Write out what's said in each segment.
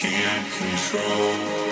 can't control.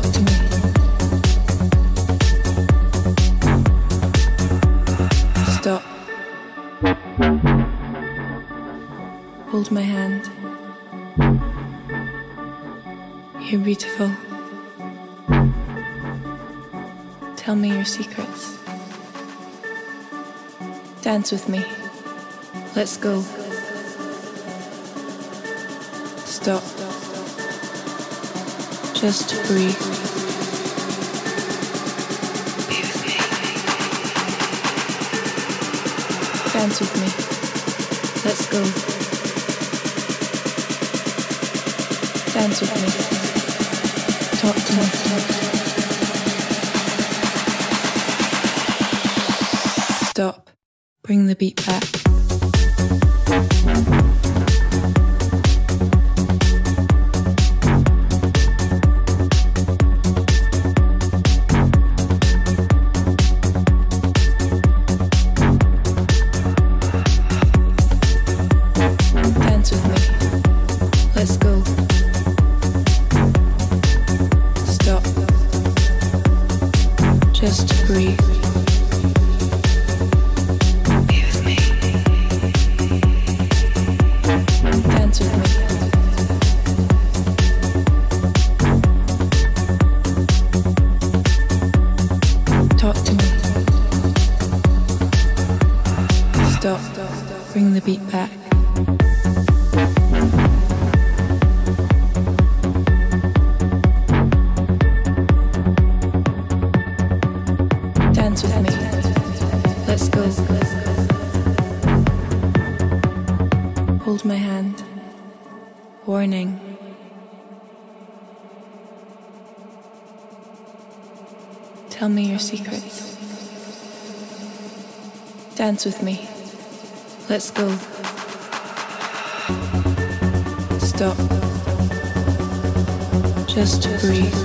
talk to me. Stop. Hold my hand. You're beautiful. Tell me your secrets. Dance with me. Let's go. Stop just breathe. Dance with me. Let's go. Dance with me. Talk to me. Stop. Bring the beat back. dance with me. Let's go. Stop. Just breathe.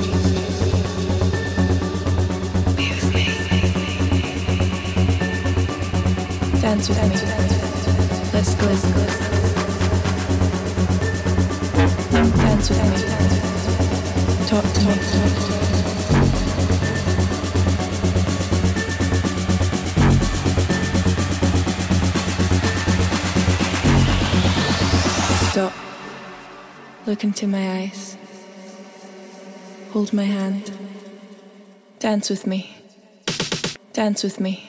Look into my eyes. Hold my hand. Dance with me. Dance with me.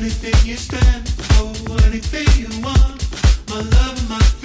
anything you stand for, anything you want. My love and my